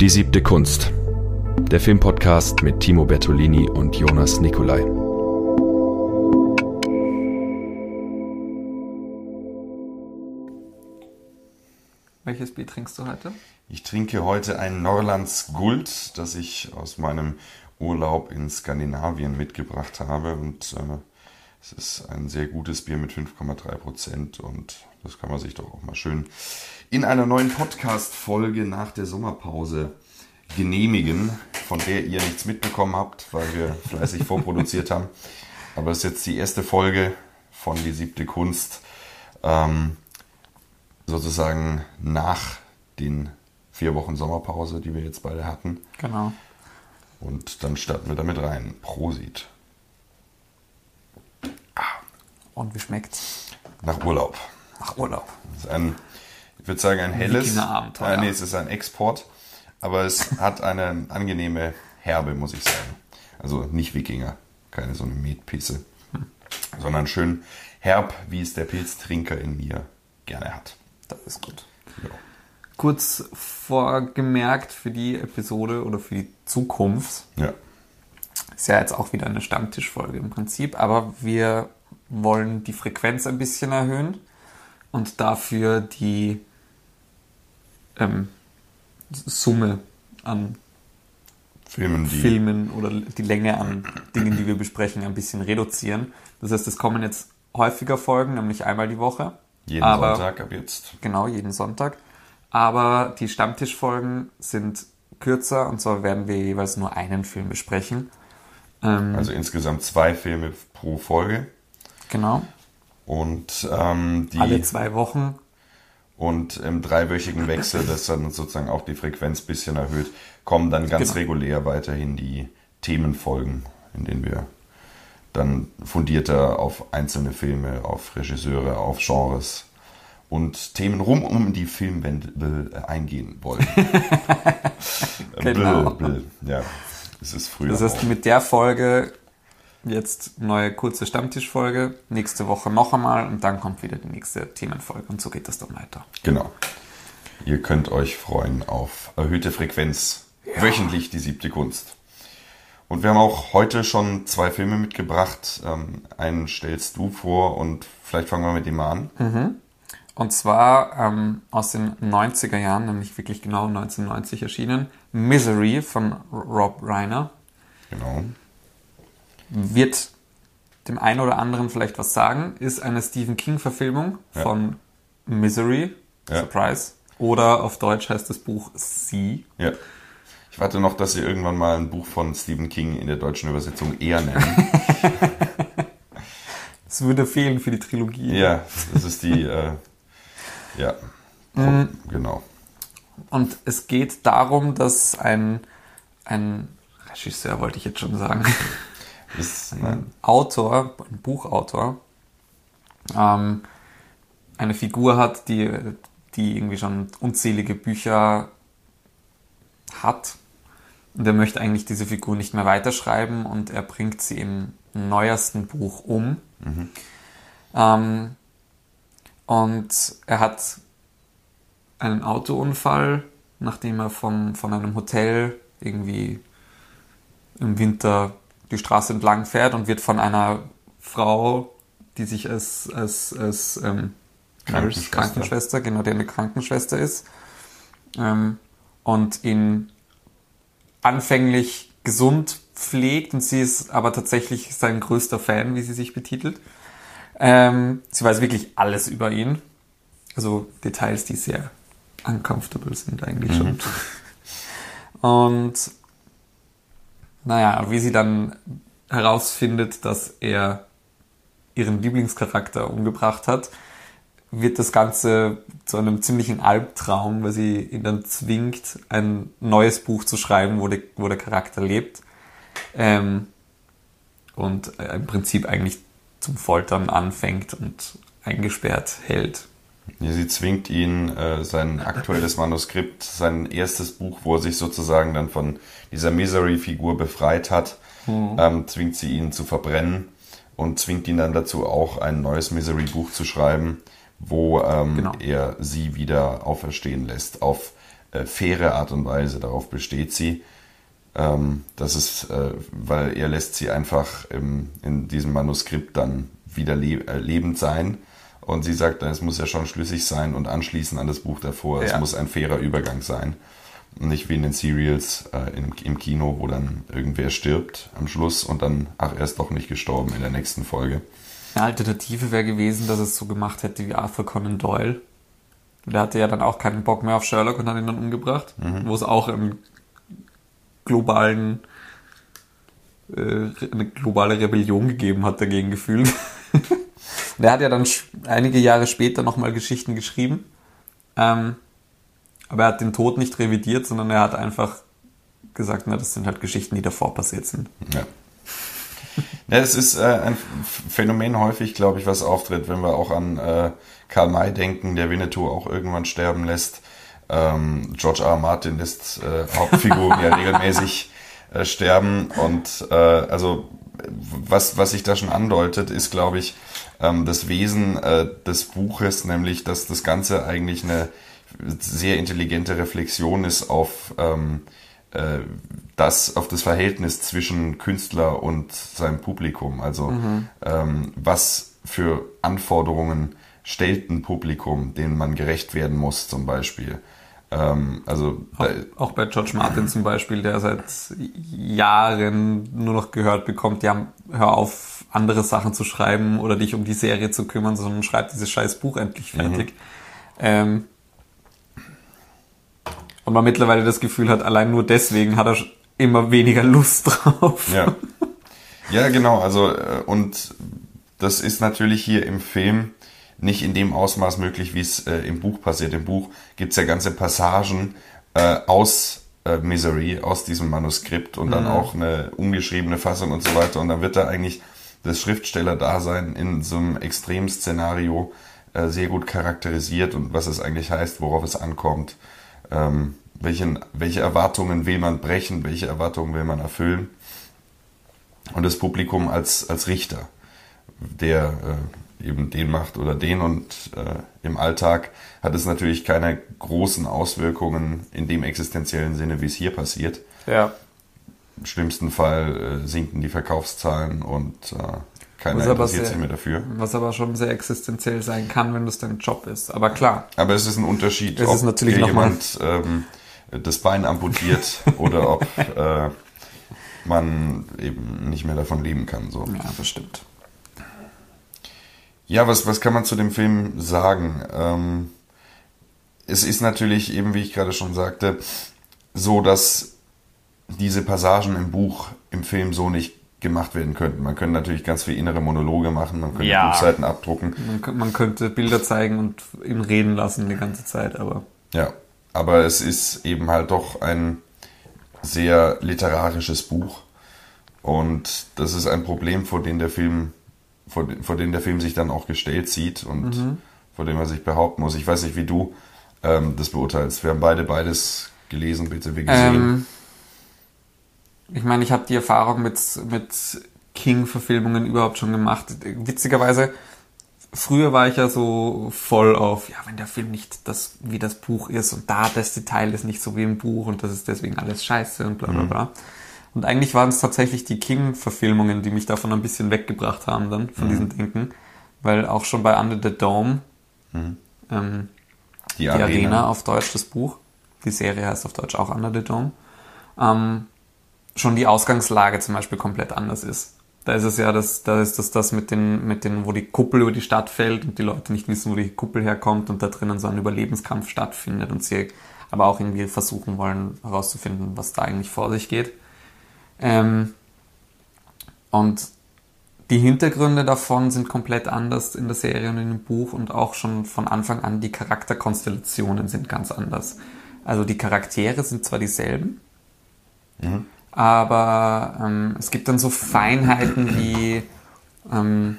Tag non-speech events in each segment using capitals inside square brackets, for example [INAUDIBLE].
Die siebte Kunst. Der Filmpodcast mit Timo Bertolini und Jonas Nicolai. Welches Bier trinkst du heute? Ich trinke heute ein Norlands Guld, das ich aus meinem Urlaub in Skandinavien mitgebracht habe. Und äh, es ist ein sehr gutes Bier mit 5,3 Prozent. Und das kann man sich doch auch mal schön in einer neuen Podcast-Folge nach der Sommerpause genehmigen, von der ihr nichts mitbekommen habt, weil wir fleißig [LAUGHS] vorproduziert haben. Aber es ist jetzt die erste Folge von Die siebte Kunst. Ähm, sozusagen nach den vier Wochen Sommerpause, die wir jetzt beide hatten. Genau. Und dann starten wir damit rein. Prosit. Und wie schmeckt's? Nach Urlaub. Nach Urlaub. Das ist ein, ich würde sagen, ein helles. Äh, nee, es ist ein Export, aber es hat eine angenehme Herbe, muss ich sagen. Also nicht Wikinger, keine so eine Metpisse, sondern schön herb, wie es der Pilztrinker in mir gerne hat. Das ist gut. Ja. Kurz vorgemerkt für die Episode oder für die Zukunft. ja. Ist ja jetzt auch wieder eine Stammtischfolge im Prinzip, aber wir wollen die Frequenz ein bisschen erhöhen und dafür die ähm, Summe an Filmen, Filmen oder die Länge an Dingen, die wir besprechen, ein bisschen reduzieren. Das heißt, es kommen jetzt häufiger Folgen, nämlich einmal die Woche. jeden aber, Sonntag ab jetzt. Genau, jeden Sonntag. Aber die Stammtischfolgen sind kürzer und zwar werden wir jeweils nur einen Film besprechen. Ähm, Also insgesamt zwei Filme pro Folge. genau. Und ähm, die Alle zwei Wochen. Und im dreiwöchigen [LAUGHS] Wechsel, das dann sozusagen auch die Frequenz ein bisschen erhöht, kommen dann ganz Genau. regulär weiterhin die Themenfolgen, in denen wir dann fundierter auf einzelne Filme, auf Regisseure, auf Genres und Themen rum um die Filmwelt äh, eingehen wollen. [LAUGHS] Äh, Genau. Bl, bl, ja, es ist früher. Das heißt, auch. mit der Folge jetzt neue kurze Stammtischfolge, nächste Woche noch einmal und dann kommt wieder die nächste Themenfolge und so geht das dann weiter. Genau. Ihr könnt euch freuen auf erhöhte Frequenz. Wöchentlich die siebte Kunst. Und wir haben auch heute schon zwei Filme mitgebracht. Ähm, einen stellst du vor und vielleicht fangen wir mit dem mal an. Und zwar ähm, aus den 90er Jahren, nämlich wirklich genau 1990 erschienen, Misery von Rob Reiner. Genau. Wird dem einen oder anderen vielleicht was sagen, ist eine Stephen King-Verfilmung Ja. von Misery, Ja. Surprise. Oder auf Deutsch heißt das Buch Sie. Ja. Ich warte noch, dass Sie irgendwann mal ein Buch von Stephen King in der deutschen Übersetzung eher nennen. [LAUGHS] Das würde fehlen für die Trilogie. ja, das ist die, äh, ja, genau. Und es geht darum, dass ein, ein Regisseur, wollte ich jetzt schon sagen, Das, ein Autor, ein Buchautor, ähm, eine Figur hat, die, die irgendwie schon unzählige Bücher hat. Und er möchte eigentlich diese Figur nicht mehr weiterschreiben und er bringt sie im neuesten Buch um. Ähm, und er hat einen Autounfall, nachdem er von, von einem Hotel irgendwie im Winter die Straße entlang fährt und wird von einer Frau, die sich als, als, als ähm, Krankenschwester. Krankenschwester, genau, die eine Krankenschwester ist, ähm, und ihn anfänglich gesund pflegt und sie ist aber tatsächlich sein größter Fan, wie sie sich betitelt. Ähm, sie weiß wirklich alles über ihn. Also Details, die sehr uncomfortable sind eigentlich schon. Und naja, wie sie dann herausfindet, dass er ihren Lieblingscharakter umgebracht hat, wird das Ganze zu einem ziemlichen Albtraum, weil sie ihn dann zwingt, ein neues Buch zu schreiben, wo, der wo der Charakter lebt. Ähm, und im Prinzip eigentlich zum Foltern anfängt und eingesperrt hält. Sie zwingt ihn, äh, sein aktuelles Manuskript, sein erstes Buch, wo er sich sozusagen dann von dieser Misery-Figur befreit hat, ähm, zwingt sie ihn zu verbrennen und zwingt ihn dann dazu auch ein neues Misery-Buch zu schreiben, wo ähm, Genau. er sie wieder auferstehen lässt auf äh, faire Art und Weise. Darauf besteht sie. Ähm, das ist, äh, weil er lässt sie einfach im, in diesem Manuskript dann wieder le äh, lebend sein. Und sie sagt, es muss ja schon schlüssig sein und anschließen an das Buch davor. Ja. Es muss ein fairer Übergang sein. Nicht wie in den Serials äh, im, im, Kino, wo dann irgendwer stirbt am Schluss und dann, ach, er ist doch nicht gestorben in der nächsten Folge. Eine Alternative wäre gewesen, dass es so gemacht hätte wie Arthur Conan Doyle. Der hatte ja dann auch keinen Bock mehr auf Sherlock und hat ihn dann umgebracht, mhm. wo es auch einen globalen äh, eine globale Rebellion gegeben hat dagegen gefühlt. [LAUGHS] der hat ja dann einige Jahre später nochmal Geschichten geschrieben. Ähm, aber er hat den Tod nicht revidiert, sondern er hat einfach gesagt, na, das sind halt Geschichten, die davor passiert sind. Ja. Ja, es ist äh, ein Phänomen häufig, glaube ich, was auftritt, wenn wir auch an äh, Karl May denken, der Winnetou auch irgendwann sterben lässt. Ähm, George R. R. Martin lässt äh, Hauptfiguren ja [LAUGHS] regelmäßig äh, sterben. Und äh, also was, was sich da schon andeutet, ist, glaube ich, ähm, das Wesen äh, des Buches, nämlich, dass das Ganze eigentlich eine sehr intelligente Reflexion ist auf ähm, äh, das, auf das Verhältnis zwischen Künstler und seinem Publikum. Also mhm. ähm, was für Anforderungen stellt ein Publikum, denen man gerecht werden muss, zum Beispiel. Ähm, also auch, auch, bei George Martin zum Beispiel, der seit Jahren nur noch gehört bekommt, ja, hör auf, andere Sachen zu schreiben oder dich um die Serie zu kümmern, sondern schreib dieses scheiß Buch endlich fertig. Mhm. Ähm, und man mittlerweile das Gefühl hat, allein nur deswegen hat er immer weniger Lust drauf. Ja. Ja, genau. Also, äh, und das ist natürlich hier im Film nicht in dem Ausmaß möglich, wie es äh, im Buch passiert. Im Buch gibt es ja ganze Passagen äh, aus äh, Misery, aus diesem Manuskript und dann mhm. auch eine ungeschriebene Fassung und so weiter. Und dann wird da eigentlich das Schriftsteller-Dasein in so einem Extremszenario äh, sehr gut charakterisiert und was es eigentlich heißt, worauf es ankommt ähm, welchen, welche Erwartungen will man brechen, welche Erwartungen will man erfüllen. Und das Publikum als, als Richter, der äh, eben den macht oder den und äh, im Alltag hat es natürlich keine großen Auswirkungen in dem existenziellen Sinne, wie es hier passiert. Ja. Im schlimmsten Fall äh, sinken die Verkaufszahlen und äh, keiner interessiert sich mehr dafür. Was aber schon sehr existenziell sein kann, wenn das dein Job ist. Aber klar. Aber es ist ein Unterschied, es ob ist natürlich jemand ähm, das Bein amputiert [LAUGHS] oder ob äh, man eben nicht mehr davon leben kann. So. Ja, das stimmt. Ja, was, was kann man zu dem Film sagen? Ähm, es ist natürlich eben, wie ich gerade schon sagte, so, dass diese Passagen im Buch im Film so nicht gemacht werden könnten. Man könnte natürlich ganz viele innere Monologe machen, man könnte ja. Buchseiten abdrucken. Man, man, könnte Bilder zeigen und ihn reden lassen die ganze Zeit, aber. Ja, aber es ist eben halt doch ein sehr literarisches Buch. Und das ist ein Problem, vor dem der Film, vor, vor dem der Film sich dann auch gestellt sieht und mhm. vor dem er sich behaupten muss. Ich weiß nicht, wie du ähm, das beurteilst. Wir haben beide beides gelesen, bitte, wie gesehen. Ähm ich meine, ich habe die Erfahrung mit, mit King-Verfilmungen überhaupt schon gemacht. Witzigerweise, früher war ich ja so voll auf, ja, wenn der Film nicht das, wie das Buch ist und da das Detail ist nicht so wie im Buch und das ist deswegen alles scheiße und bla bla mhm. bla. Mhm. Und eigentlich waren es tatsächlich die King-Verfilmungen, die mich davon ein bisschen weggebracht haben dann, von mhm. diesem Denken. Weil auch schon bei Under the Dome, mhm. ähm, die, die Arena. Arena. auf Deutsch, das Buch, die Serie heißt auf Deutsch auch Under the Dome, ähm, schon die Ausgangslage zum Beispiel komplett anders ist. Da ist es ja, das, da ist das, das mit den, mit den, wo die Kuppel über die Stadt fällt und die Leute nicht wissen, wo die Kuppel herkommt und da drinnen so ein Überlebenskampf stattfindet und sie aber auch irgendwie versuchen wollen herauszufinden, was da eigentlich vor sich geht. Ähm, und die Hintergründe davon sind komplett anders in der Serie und in dem Buch und auch schon von Anfang an die Charakterkonstellationen sind ganz anders. Also die Charaktere sind zwar dieselben, mhm aber ähm, es gibt dann so Feinheiten wie ähm,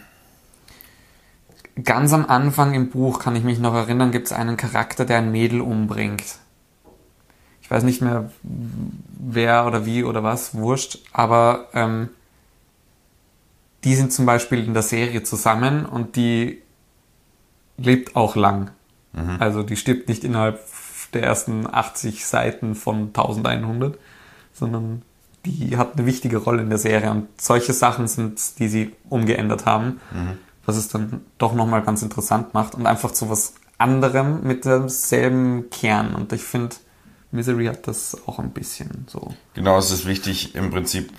ganz am Anfang im Buch, kann ich mich noch erinnern, gibt es einen Charakter, der ein Mädel umbringt. Ich weiß nicht mehr, wer oder wie oder was, wurscht, aber ähm, die sind zum Beispiel in der Serie zusammen und die lebt auch lang. Mhm. Also die stirbt nicht innerhalb der ersten 80 Seiten von 1100, sondern die hat eine wichtige Rolle in der Serie und solche Sachen sind, die sie umgeändert haben, Mhm. was es dann doch nochmal ganz interessant macht und einfach zu was anderem mit demselben Kern und ich finde, Misery hat das auch ein bisschen so. Genau, es ist wichtig im Prinzip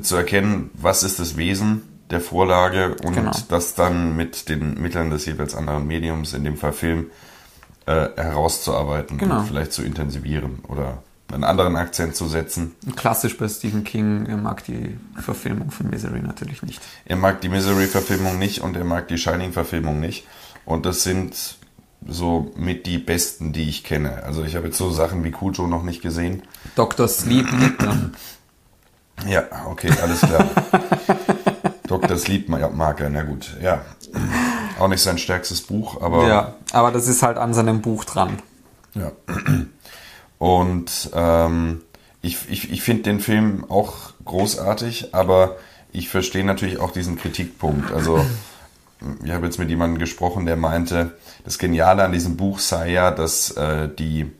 zu erkennen, was ist das Wesen der Vorlage und Genau. das dann mit den Mitteln des jeweils anderen Mediums, in dem Fall Film, äh, herauszuarbeiten Genau. und vielleicht zu intensivieren oder einen anderen Akzent zu setzen. Klassisch bei Stephen King, er mag die Verfilmung von Misery natürlich nicht. Er mag die Misery-Verfilmung nicht und er mag die Shining-Verfilmung nicht. Und das sind so mit die besten, die ich kenne. Also ich habe jetzt so Sachen wie Cujo noch nicht gesehen. Dr. Sleep liegt dann. Ja, okay, alles klar. [LAUGHS] Dr. Sleep mag er, na gut. Ja, auch nicht sein stärkstes Buch, aber Ja, aber das ist halt an seinem Buch dran. Ja. Und ähm, ich, ich, ich finde den Film auch großartig, aber ich verstehe natürlich auch diesen Kritikpunkt. Also [CLEARS THROAT] ich habe jetzt mit jemandem gesprochen, der meinte, das Geniale an diesem Buch sei ja, dass äh, die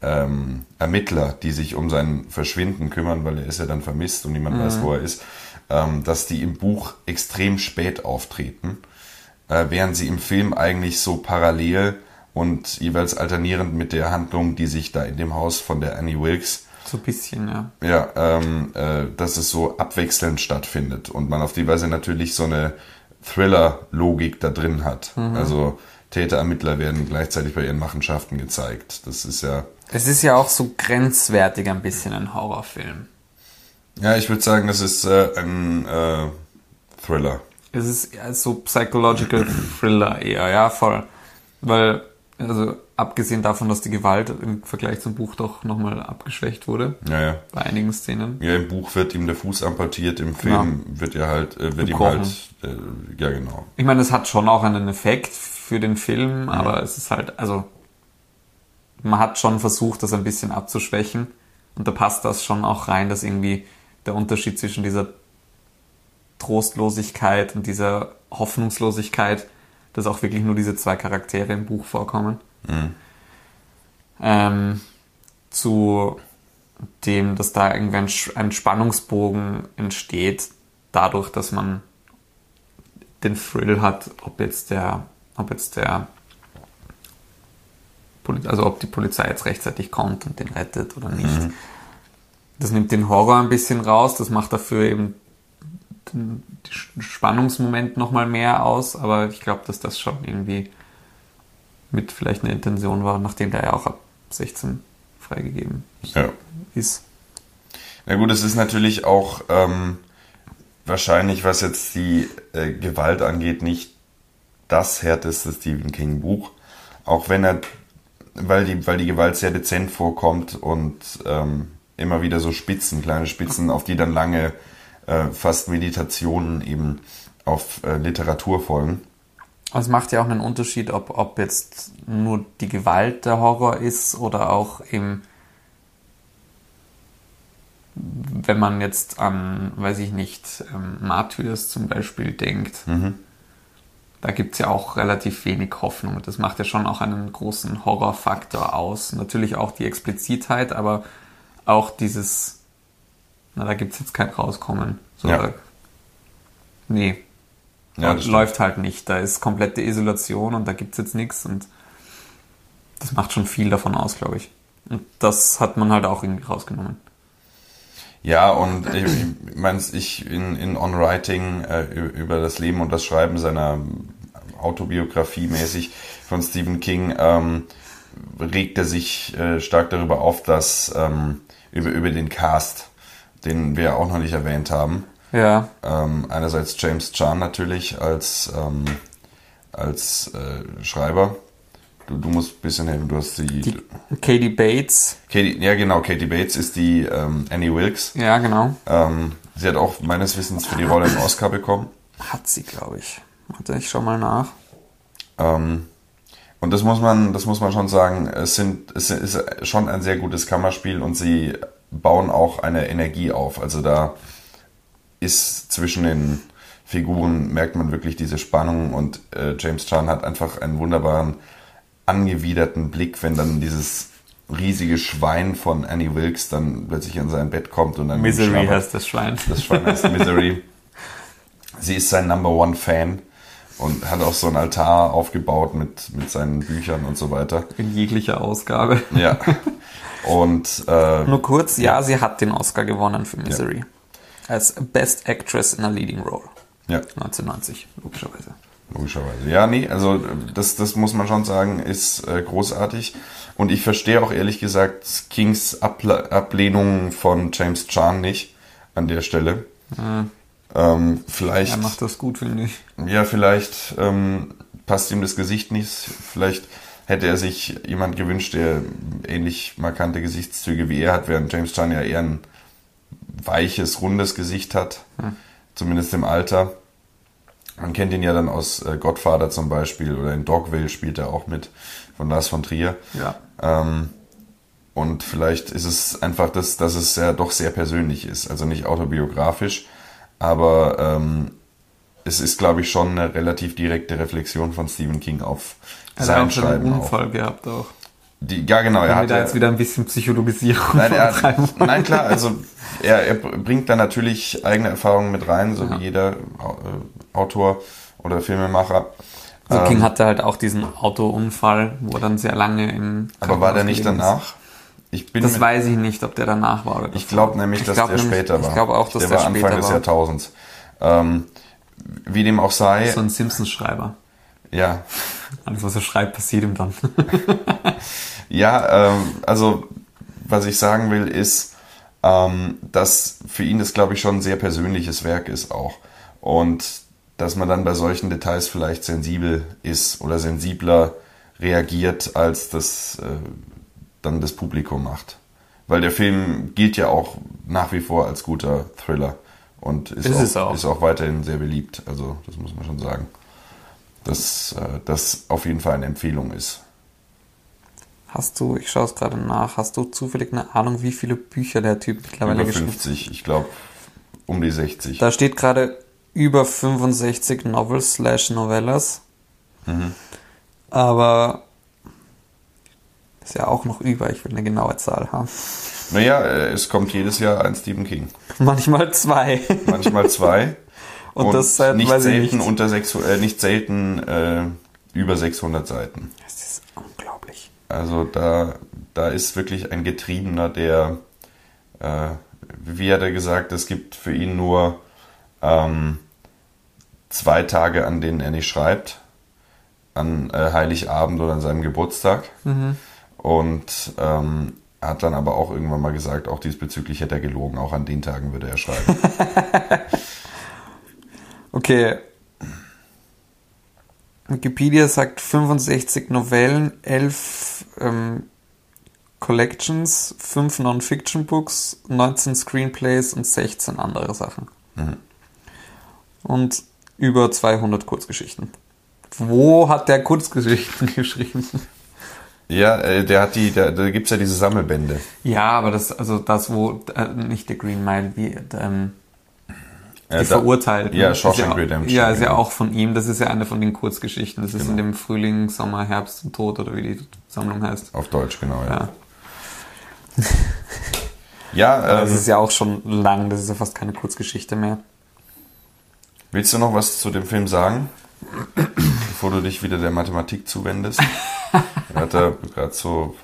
ähm, Ermittler, die sich um sein Verschwinden kümmern, weil er ist ja dann vermisst und niemand weiß, wo er ist, ähm, dass die im Buch extrem spät auftreten, äh, während sie im Film eigentlich so parallel und jeweils alternierend mit der Handlung, die sich da in dem Haus von der Annie Wilkes So ein bisschen, ja. ja, ähm, äh, dass es so abwechselnd stattfindet und man auf die Weise natürlich so eine Thriller-Logik da drin hat. Also Täter, Ermittler werden gleichzeitig bei ihren Machenschaften gezeigt. Das ist ja, Es ist ja auch so grenzwertig ein bisschen ein Horrorfilm. ja, ich würde sagen, das ist äh, ein äh, Thriller. Es ist so Psychological Thriller eher, ja, voll. Weil, also abgesehen davon, dass die Gewalt im Vergleich zum Buch doch nochmal abgeschwächt wurde, Ja, ja. bei einigen Szenen. Ja, im Buch wird ihm der Fuß amputiert, im Film wird er halt, äh, wird ihm Gebrochen. halt, äh, ja genau. Ich meine, es hat schon auch einen Effekt für den Film, aber es ist halt, also man hat schon versucht, das ein bisschen abzuschwächen und da passt das schon auch rein, dass irgendwie der Unterschied zwischen dieser Trostlosigkeit und dieser Hoffnungslosigkeit, dass auch wirklich nur diese zwei Charaktere im Buch vorkommen, ähm, zu dem, dass da irgendwie ein, ein Spannungsbogen entsteht, dadurch, dass man den Thrill hat, ob jetzt der, ob jetzt der, also ob die Polizei jetzt rechtzeitig kommt und den rettet oder nicht. Das nimmt den Horror ein bisschen raus, das macht dafür eben den Spannungsmoment nochmal mehr aus, aber ich glaube, dass das schon irgendwie mit vielleicht eine Intention war, nachdem der ja auch ab 16 freigegeben Ja. ist. Na gut, es ist natürlich auch ähm, wahrscheinlich, was jetzt die äh, Gewalt angeht, nicht das härteste Stephen King Buch. Auch wenn er, weil die, weil die Gewalt sehr dezent vorkommt und ähm, immer wieder so Spitzen, kleine Spitzen, auf die dann lange äh, fast Meditationen eben auf äh, Literatur folgen. Es macht ja auch einen Unterschied, ob, ob jetzt nur die Gewalt der Horror ist oder auch eben, wenn man jetzt an, weiß ich nicht, ähm, Martyrs zum Beispiel denkt, da gibt es ja auch relativ wenig Hoffnung. Das macht ja schon auch einen großen Horrorfaktor aus. Natürlich auch die Explizitheit, aber auch dieses, na, da gibt es jetzt kein Rauskommen. So, Ja. da- Nee, Ja, das läuft halt nicht. Da ist komplette Isolation und da gibt's jetzt nichts und das macht schon viel davon aus, glaube ich. Und das hat man halt auch irgendwie rausgenommen. Ja, und ich, ich meine, ich in, in On Writing äh, über das Leben und das Schreiben seiner Autobiografie mäßig von Stephen King ähm, regt er sich äh, stark darüber auf, dass ähm, über, über den Cast, den wir auch noch nicht erwähnt haben. Ja, Ähm, einerseits James Chan natürlich als, ähm, als äh, Schreiber. Du, du musst ein bisschen helfen, du hast die, die Katie Bates. Katie, ja genau, Katie Bates ist die ähm, Annie Wilkes. Ja, genau. Ähm, sie hat auch meines Wissens für die Rolle einen Oscar bekommen. Hat sie, glaube ich. Warte, ich schau mal nach. Ähm, und das muss man, das muss man schon sagen, es sind, es ist schon ein sehr gutes Kammerspiel und sie bauen auch eine Energie auf. Also da ist zwischen den Figuren merkt man wirklich diese Spannung und äh, James Chan hat einfach einen wunderbaren angewiderten Blick, wenn dann dieses riesige Schwein von Annie Wilkes dann plötzlich in sein Bett kommt und dann Misery heißt das Schwein. Das Schwein heißt Misery. [LAUGHS] Sie ist sein Number One Fan und hat auch so einen Altar aufgebaut mit, mit seinen Büchern und so weiter. In jeglicher Ausgabe. Ja. Und äh, Nur kurz, ja, sie hat den Oscar gewonnen für Misery. Als Best Actress in a Leading Role. ja, 1990, logischerweise. logischerweise. Ja, nee, also das, das muss man schon sagen, ist äh, großartig. Und ich verstehe auch ehrlich gesagt Kings Abla Ablehnung von James Chan nicht an der Stelle. Ähm, vielleicht. Er macht das gut, finde ich. Ja, vielleicht ähm, passt ihm das Gesicht nicht. Vielleicht hätte er sich jemand gewünscht, der ähnlich markante Gesichtszüge wie er hat, während James Chan ja eher ein weiches, rundes Gesicht hat. Zumindest im Alter. Man kennt ihn ja dann aus äh, Godfather zum Beispiel oder in Dogville spielt er auch mit von Lars von Trier. Ja. Ähm, und vielleicht ist es einfach das, dass es ja doch sehr persönlich ist. Also nicht autobiografisch, aber ähm, es ist, glaube ich, schon eine relativ direkte Reflexion von Stephen King auf Er hat sein auch schon einen Schreiben. Auch. Unfall gehabt auch. Die, ja, genau. Er Wenn hat da jetzt wieder ein bisschen Psychologisierung Nein, er hat, nein, klar, also er, er bringt da natürlich eigene Erfahrungen mit rein, so Ja. wie jeder äh, Autor oder Filmemacher. Also King Ähm, hatte halt auch diesen Autounfall, wo er dann sehr lange im aber war der nicht danach? Ich bin Das weiß ich nicht, ob der danach war oder Ich davor. glaube nämlich, Ich dass glaub der nämlich- später war. Ich glaube auch, dass der, der, war Anfang später des war. Jahrtausends. Ähm, wie dem auch sei, So ein Simpsons-Schreiber. ja, [LAUGHS] Alles, was er schreibt, passiert ihm dann. [LAUGHS] ja, ähm, also was ich sagen will, ist, ähm, dass für ihn das, glaube ich, schon ein sehr persönliches Werk ist auch. Und dass man dann bei solchen Details vielleicht sensibel ist oder sensibler reagiert, als das äh, dann das Publikum macht. Weil der Film gilt ja auch nach wie vor als guter Thriller und ist, Ist auch, es auch. ist auch weiterhin sehr beliebt. Also das muss man schon sagen. Dass äh, das auf jeden Fall eine Empfehlung ist. Hast du, ich schaue es gerade nach, hast du zufällig eine Ahnung, wie viele Bücher der Typ mittlerweile Über geschrieben hat? 50, ich glaube um die 60. Da steht gerade über 65 Novels slash Novellas. Mhm. Aber ist ja auch noch über, ich will eine genaue Zahl haben. Naja, äh, es kommt jedes Jahr ein Stephen King. Manchmal zwei. Manchmal zwei. [LAUGHS] Und, das seit, nicht selten nicht. unter sechs, äh, nicht selten äh, über 600 Seiten. Das ist unglaublich. Also da, da ist wirklich ein Getriebener, der, äh, wie hat er gesagt, es gibt für ihn nur ähm, zwei Tage, an denen er nicht schreibt. An äh, Heiligabend oder an seinem Geburtstag. Und ähm, hat dann aber auch irgendwann mal gesagt, auch diesbezüglich hätte er gelogen, auch an den Tagen würde er schreiben. [LAUGHS] Okay. Wikipedia sagt 65 Novellen, 11 ähm, Collections, 5 Non-Fiction-Books, 19 Screenplays und 16 andere Sachen. Und über 200 Kurzgeschichten. Wo hat der Kurzgeschichten [LAUGHS] geschrieben? Ja, äh, der hat die, da, da gibt's ja diese Sammelbände. Ja, aber das, also das, wo, äh, nicht der Green Mile, wie, ähm, Äh, die da- Verurteilten. Ja, Shawshank ja, Redemption. Ja, ist ja genau. auch von ihm. Das ist ja eine von den Kurzgeschichten. Das ist in dem Frühling, Sommer, Herbst und Tod oder wie die Sammlung heißt. Auf Deutsch, genau, ja. Ja. [LAUGHS] Ja, Das ähm, ist ja auch schon lang. Das ist ja fast keine Kurzgeschichte mehr. willst du noch was zu dem Film sagen? Bevor du dich wieder der Mathematik zuwendest. [LAUGHS] Er hat da gerade so,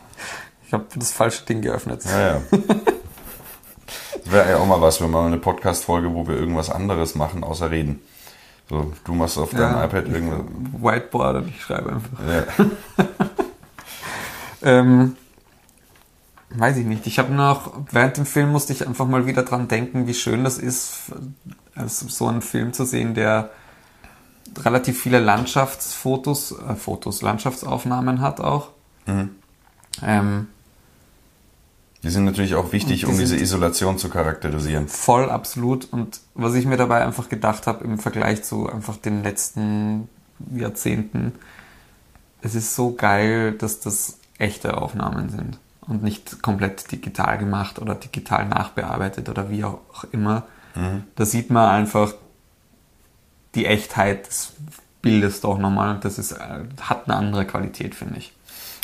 Ich habe das falsche Ding geöffnet. naja. Das wäre ja auch mal was, wenn wir mal eine Podcast-Folge, wo wir irgendwas anderes machen, außer reden. So, du machst auf deinem Ja. iPad irgendwas. Whiteboard und ich schreibe einfach. Ja. [LAUGHS] Ähm, weiß ich nicht. Ich habe noch, während dem Film musste ich einfach mal wieder dran denken, wie schön das ist, also so einen Film zu sehen, der relativ viele Landschaftsfotos, äh, Fotos, Landschaftsaufnahmen hat auch. Ähm, Die sind natürlich auch wichtig, die um diese Isolation zu charakterisieren. voll absolut. Und was ich mir dabei einfach gedacht habe im Vergleich zu einfach den letzten Jahrzehnten, es ist so geil, dass das echte Aufnahmen sind und nicht komplett digital gemacht oder digital nachbearbeitet oder wie auch immer. Da sieht man einfach die Echtheit des Bildes doch nochmal und das ist, äh, hat eine andere Qualität, finde ich.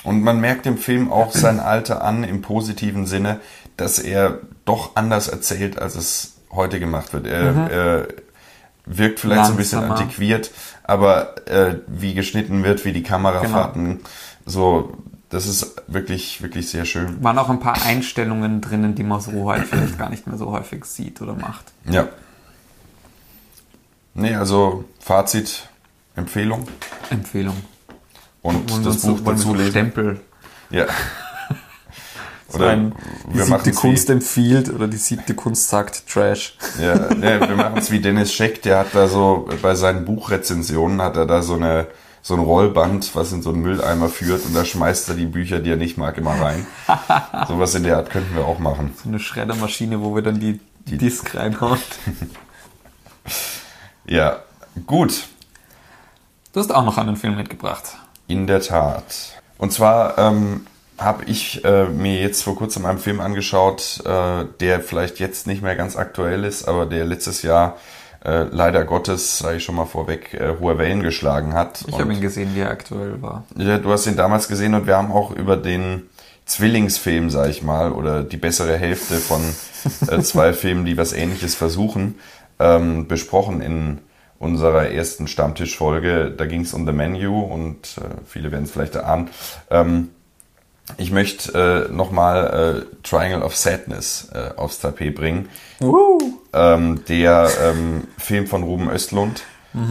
Und man merkt dem Film auch sein Alter an im positiven Sinne, dass er doch anders erzählt, als es heute gemacht wird. Er, Mhm. er wirkt vielleicht so ein bisschen Langsamer. antiquiert, aber äh, wie geschnitten wird, wie die Kamerafahrten, Genau. so, das ist wirklich, wirklich sehr schön. Waren auch ein paar Einstellungen drinnen, die man so halt vielleicht gar nicht mehr so häufig sieht oder macht. Ja. Nee, also Fazit, Empfehlung Empfehlung. und Wollen das Buch so, dazu lesen. Stempel. Ja. [LAUGHS] [LAUGHS] Oder ein, die wir siebte Kunst empfiehlt oder die siebte Kunst sagt Trash. Ja, ne, wir machen es wie Dennis Scheck, der hat da so, bei seinen Buchrezensionen hat er da so eine so ein Rollband, was in so einen Mülleimer führt und da schmeißt er die Bücher, die er nicht mag, immer rein. [LAUGHS] Sowas in der Art könnten wir auch machen. So eine Schreddermaschine, wo wir dann die, die Disk reinhauen. Ja, gut, Du hast auch noch einen Film mitgebracht. in der Tat. Und zwar ähm, habe ich äh, mir jetzt vor kurzem einen Film angeschaut, äh, der vielleicht jetzt nicht mehr ganz aktuell ist, aber der letztes Jahr äh, leider Gottes, sage ich schon mal vorweg, äh, hohe Wellen geschlagen hat. Ich habe ihn gesehen, wie er aktuell war. Ja, du hast ihn damals gesehen und wir haben auch über den Zwillingsfilm, sag ich mal, oder die bessere Hälfte von äh, zwei [LAUGHS] Filmen, die was ähnliches versuchen, ähm, besprochen in unserer ersten Stammtischfolge. Da ging es um The Menu und äh, viele werden es vielleicht erahnen. Ähm, ich möchte äh, nochmal äh, Triangle of Sadness äh, aufs Tapet bringen. Ähm, der ähm, Film von Ruben Östlund.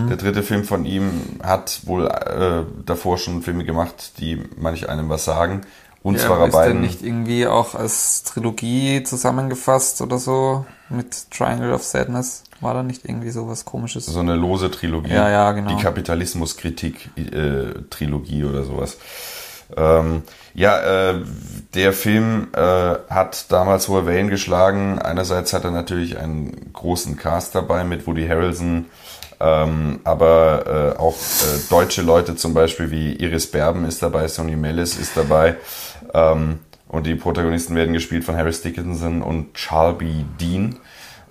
Der dritte Film von ihm hat wohl äh, davor schon Filme gemacht, die manch einem was sagen. Und Ja, ist beiden. nicht irgendwie auch als Trilogie zusammengefasst oder so mit Triangle of Sadness? War da nicht irgendwie sowas komisches? so eine lose Trilogie. Ja, ja, genau. Die Kapitalismuskritik-Trilogie oder sowas. Ähm, ja, äh, der Film äh, hat damals hohe Wellen geschlagen. Einerseits hat er natürlich einen großen Cast dabei mit Woody Harrelson, ähm, aber äh, auch äh, deutsche Leute zum Beispiel wie Iris Berben ist dabei, Sonny Mellis ist dabei. Ähm, und die Protagonisten werden gespielt von Harris Dickinson und Charlby Dean.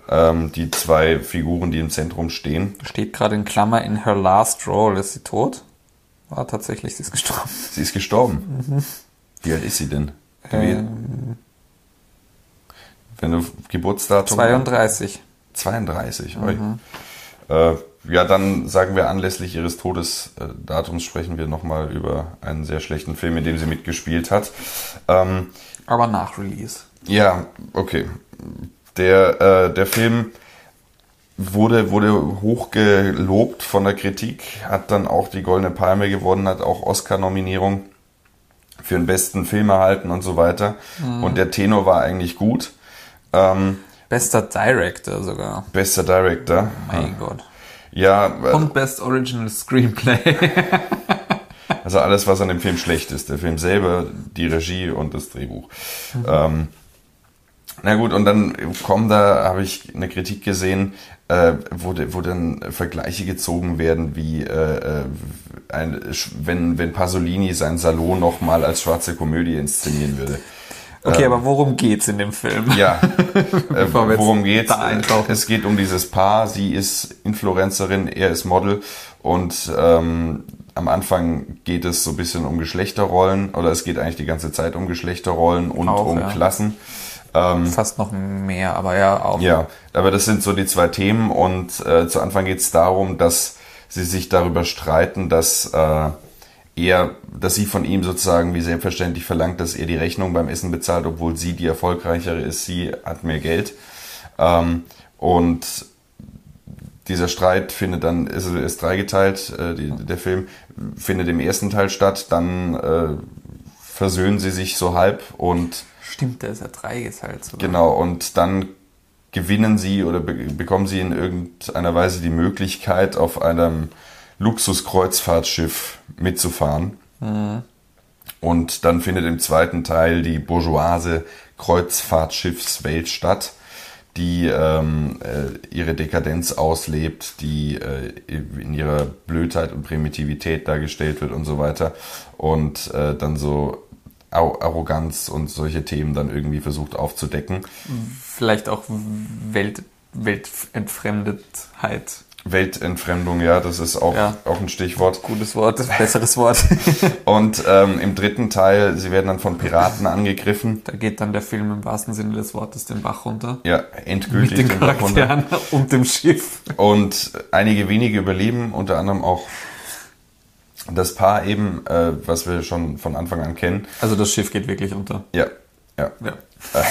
Ähm, die zwei Figuren, die im Zentrum stehen. Steht gerade in Klammer in her last role. Ist sie tot? War tatsächlich, sie ist gestorben. Sie ist gestorben. Wie alt ist sie denn? Ähm, Wenn du Geburtsdatum. 32. 32. oi. Äh, ja, dann sagen wir anlässlich ihres Todesdatums sprechen wir nochmal über einen sehr schlechten Film, in dem sie mitgespielt hat. Ähm, Aber nach Release. ja, okay. Der, äh, der Film wurde, wurde hoch gelobt von der Kritik, hat dann auch die Goldene Palme gewonnen, hat auch Oscar-Nominierung für den besten Film erhalten und so weiter. Und der Tenor war eigentlich gut. Ähm, Bester Director sogar. bester Director. Mein Gott. Ja, äh, Und Best Original Screenplay. [LAUGHS] also alles, was an dem Film schlecht ist. Der Film selber, die Regie und das Drehbuch. Ähm, na gut, und dann kommen da, habe ich eine Kritik gesehen, äh, wo, wo dann Vergleiche gezogen werden, wie äh, äh, ein, wenn, wenn Pasolini seinen Salon nochmal als schwarze Komödie inszenieren würde. Okay, aber worum geht's in dem Film? Ja, [LAUGHS] äh, worum geht's? Es geht um dieses Paar. Sie ist Influencerin, er ist Model und ähm, am Anfang geht es so ein bisschen um Geschlechterrollen oder es geht eigentlich die ganze Zeit um Geschlechterrollen und Auch, um ja. Klassen. Fast noch mehr, aber ja auch. Ja, aber das sind so die zwei Themen und äh, zu Anfang geht es darum, dass sie sich darüber streiten, dass äh, er, dass sie von ihm sozusagen wie selbstverständlich verlangt, dass er die Rechnung beim Essen bezahlt, obwohl sie die erfolgreichere ist, sie hat mehr Geld. Ähm, und dieser Streit findet dann, ist, ist dreigeteilt, äh, die, der Film findet im ersten Teil statt, dann äh, versöhnen sie sich so halb und Stimmt, der ist ja dreigeteilt sogar. Genau, und dann gewinnen sie oder be bekommen sie in irgendeiner Weise die Möglichkeit, auf einem Luxuskreuzfahrtschiff mitzufahren. Und dann findet im zweiten Teil die bourgeoise Kreuzfahrtschiffswelt statt, die ähm, äh, ihre Dekadenz auslebt, die äh, in ihrer Blödheit und Primitivität dargestellt wird und so weiter. Und äh, dann so Arroganz und solche Themen dann irgendwie versucht aufzudecken. Vielleicht auch Welt, Weltentfremdetheit. Weltentfremdung, ja, das ist auch, Ja. auch ein Stichwort. Gutes Wort, [LAUGHS] besseres Wort. [LAUGHS] Und ähm, im dritten Teil, sie werden dann von Piraten angegriffen. da geht dann der Film im wahrsten Sinne des Wortes den Bach runter. Ja, Mit endgültig. den den Bach runter. [LAUGHS] Und dem Schiff. Und einige wenige überleben, unter anderem auch das Paar eben, äh, was wir schon von Anfang an kennen. Also das Schiff geht wirklich unter. Ja, ja. Ja. [LAUGHS]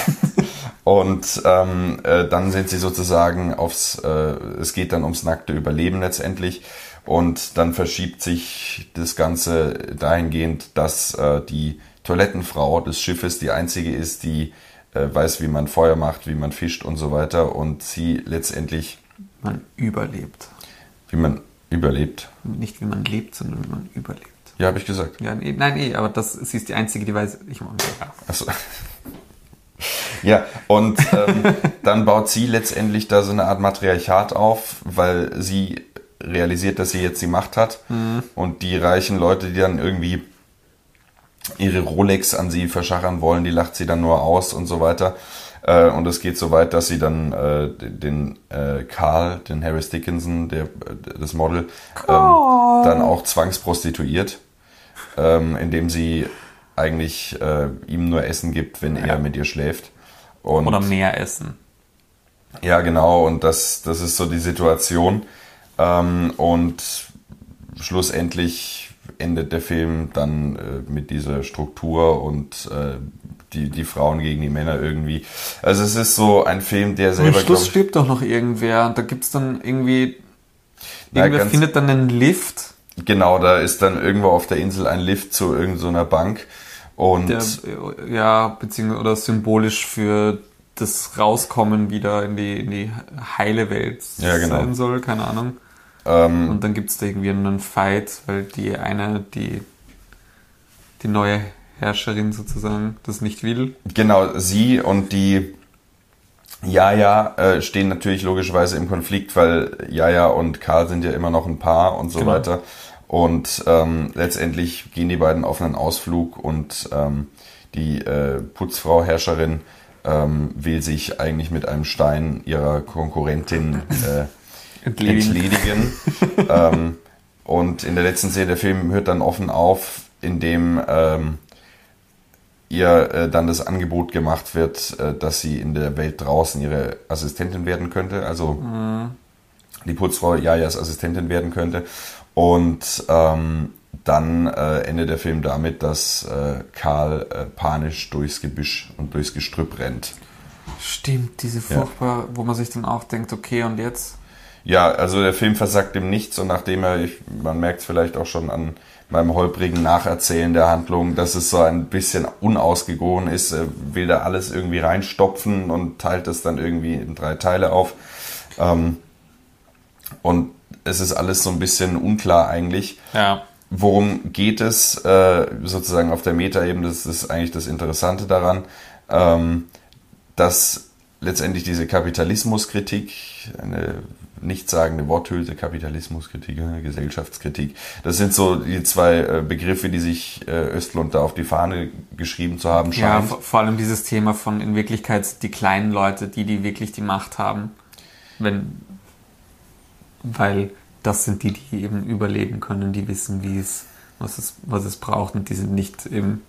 Und ähm, äh, dann sind sie sozusagen aufs, äh, es geht dann ums nackte Überleben letztendlich. Und dann verschiebt sich das Ganze dahingehend, dass äh, die Toilettenfrau des Schiffes die einzige ist, die äh, weiß, wie man Feuer macht, wie man fischt und so weiter. Und sie letztendlich, Man überlebt. wie man überlebt. Nicht wie man lebt, sondern wie man überlebt. Ja, habe ich gesagt. Ja, nee, nein, eh, aber das, sie ist die Einzige, die weiß, ich meine, ja. Achso. Ja, und ähm, [LAUGHS] dann baut sie letztendlich da so eine Art Matriarchat auf, weil sie realisiert, dass sie jetzt die Macht hat. Und die reichen Leute, die dann irgendwie ihre Rolex an sie verschachern wollen, die lacht sie dann nur aus und so weiter. Äh, und es geht so weit, dass sie dann äh, den äh, Carl, den Harris Dickinson, der, äh, das Model, ähm, dann auch zwangsprostituiert, ähm, indem sie eigentlich äh, ihm nur Essen gibt, wenn er mit ihr schläft. Und Oder mehr essen. ja, genau, und das, das ist so die Situation. Ähm, und schlussendlich endet der Film dann äh, mit dieser Struktur und äh, die, die Frauen gegen die Männer irgendwie. Also es ist so ein Film, der Am selber, Schluss glaub ich, stirbt doch noch irgendwer. Und da gibt's dann irgendwie. Na, Irgendwer findet dann einen Lift, genau, da ist dann irgendwo auf der Insel ein Lift zu irgendeiner Bank. Und der ja, beziehungsweise oder symbolisch für das Rauskommen wieder in die, in die heile Welt Ja, genau. sein soll, keine Ahnung. ähm, Und dann gibt's da irgendwie einen Fight, weil die eine, die, die neue Herrscherin sozusagen, das nicht will. Genau, sie und die Jaja äh, stehen natürlich logischerweise im Konflikt, weil Jaja und Karl sind ja immer noch ein Paar und so Genau. weiter. Und ähm, letztendlich gehen die beiden auf einen Ausflug und ähm, die äh, Putzfrau Herrscherin ähm, will sich eigentlich mit einem Stein ihrer Konkurrentin äh, [LAUGHS] Entledigen. entledigen. [LAUGHS] ähm, und in der letzten Szene der Film hört dann offen auf, indem ähm, ihr äh, dann das Angebot gemacht wird, äh, dass sie in der Welt draußen ihre Assistentin werden könnte. Also die Putzfrau Jajas Assistentin werden könnte. Und ähm, dann äh, endet der Film damit, dass äh, Karl äh, panisch durchs Gebüsch und durchs Gestrüpp rennt. Stimmt, diese furchtbar, wo man sich dann auch denkt, okay, und jetzt? Ja, also der Film versagt ihm nichts und nachdem er, ich, man merkt es vielleicht auch schon an meinem holprigen Nacherzählen der Handlung, dass es so ein bisschen unausgegoren ist, will da alles irgendwie reinstopfen und teilt es dann irgendwie in drei Teile auf. Ähm, und es ist alles so ein bisschen unklar eigentlich. Ja. Worum geht es äh, sozusagen auf der Metaebene? Das ist eigentlich das Interessante daran, ähm, dass letztendlich diese Kapitalismuskritik, eine nichtssagende Worthülse, Kapitalismuskritik, äh, Gesellschaftskritik, das sind so die zwei äh, Begriffe, die sich äh, Östlund da auf die Fahne geschrieben zu haben Ja, scheint. vor, vor allem dieses Thema von in Wirklichkeit die kleinen Leute, die, die wirklich die Macht haben. Wenn, weil das sind die, die eben überleben können, die wissen, wie es, was es, was es braucht und die sind nicht eben